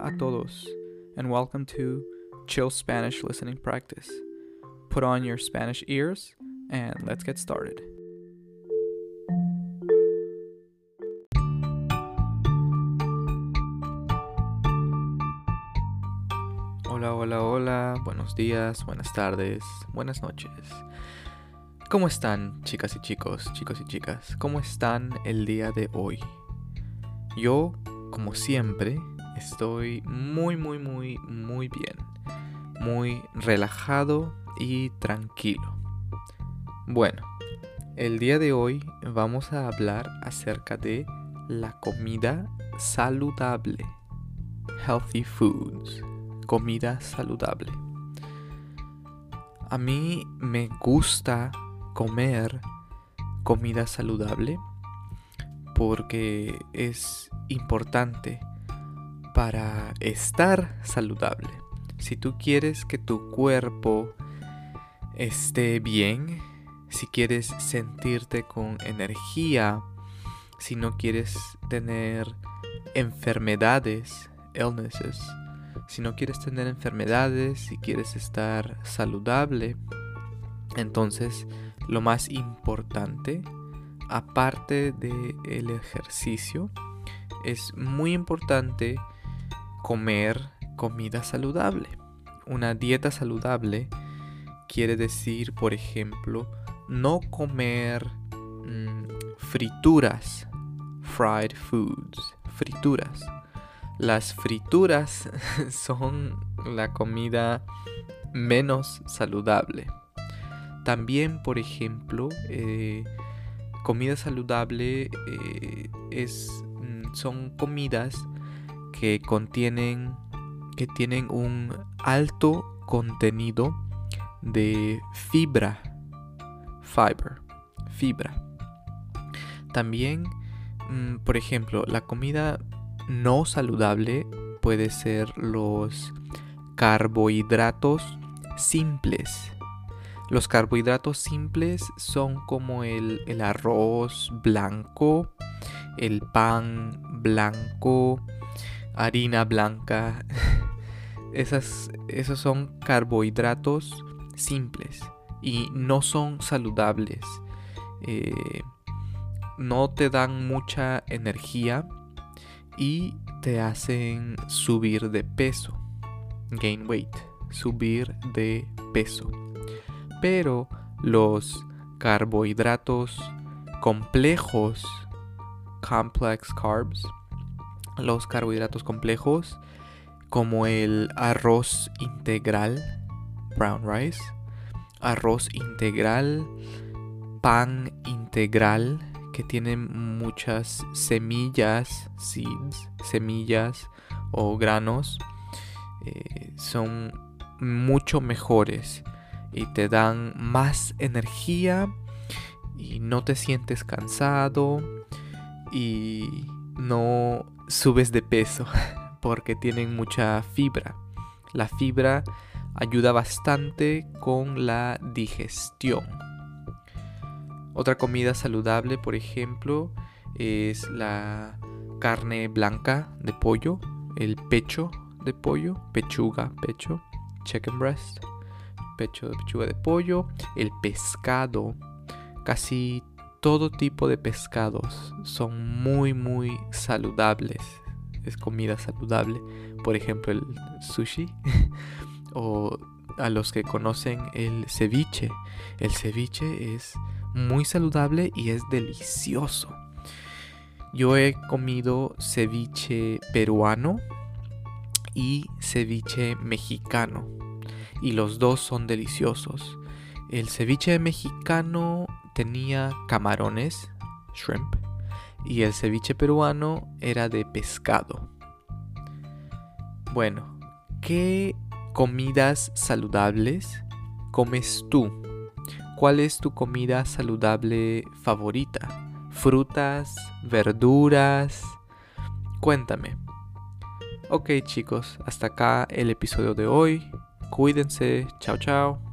A todos, and welcome to Chill Spanish Listening Practice. Put on your Spanish ears, and let's get started. Hola, hola, hola, buenos días, buenas tardes, buenas noches. ¿Cómo están, chicas y chicos, chicos y chicas? ¿Cómo están el día de hoy? Yo, como siempre, estoy muy, muy, muy, muy bien. Muy relajado y tranquilo. Bueno, el día de hoy vamos a hablar acerca de la comida saludable. Healthy foods. Comida saludable. A mí me gusta comer comida saludable porque es importante para estar saludable. Si tú quieres que tu cuerpo esté bien, si quieres sentirte con energía, si no quieres tener enfermedades, illnesses, si no quieres tener enfermedades, si quieres estar saludable, entonces lo más importante aparte del ejercicio, es muy importante comer comida saludable. Una dieta saludable quiere decir, por ejemplo, no comer mm, frituras, fried foods, frituras. Las frituras son la comida menos saludable. También, por ejemplo, eh, comida saludable eh, es, mm, son comidas que contienen, que tienen un alto contenido de fibra, fiber, fibra. También, mm, por ejemplo, la comida no saludable puede ser los carbohidratos simples los carbohidratos simples son como el, arroz blanco, el pan blanco, harina blanca. Esas, esos son carbohidratos simples y no son saludables. Eh, no te dan mucha energía y te hacen subir de peso. Gain weight. Subir de peso pero los carbohidratos complejos, complex carbs, los carbohidratos complejos como el arroz integral, brown rice, arroz integral, pan integral que tienen muchas semillas, seeds, semillas o granos, eh, son mucho mejores y te dan más energía y no te sientes cansado y no subes de peso porque tienen mucha fibra. La fibra ayuda bastante con la digestión. Otra comida saludable, por ejemplo, es la carne blanca de pollo, el pecho de pollo, pechuga, pecho, chicken breast pecho de pechuga de pollo, el pescado, casi todo tipo de pescados son muy muy saludables. Es comida saludable, por ejemplo el sushi o a los que conocen el ceviche. El ceviche es muy saludable y es delicioso. Yo he comido ceviche peruano y ceviche mexicano y los dos son deliciosos. El ceviche mexicano tenía camarones, shrimp, y el ceviche peruano era de pescado. Bueno, ¿qué comidas saludables comes tú? ¿Cuál es tu comida saludable favorita? ¿Frutas? ¿Verduras? Cuéntame. Ok chicos, hasta acá el episodio de hoy. Cuídense. Chao, chao.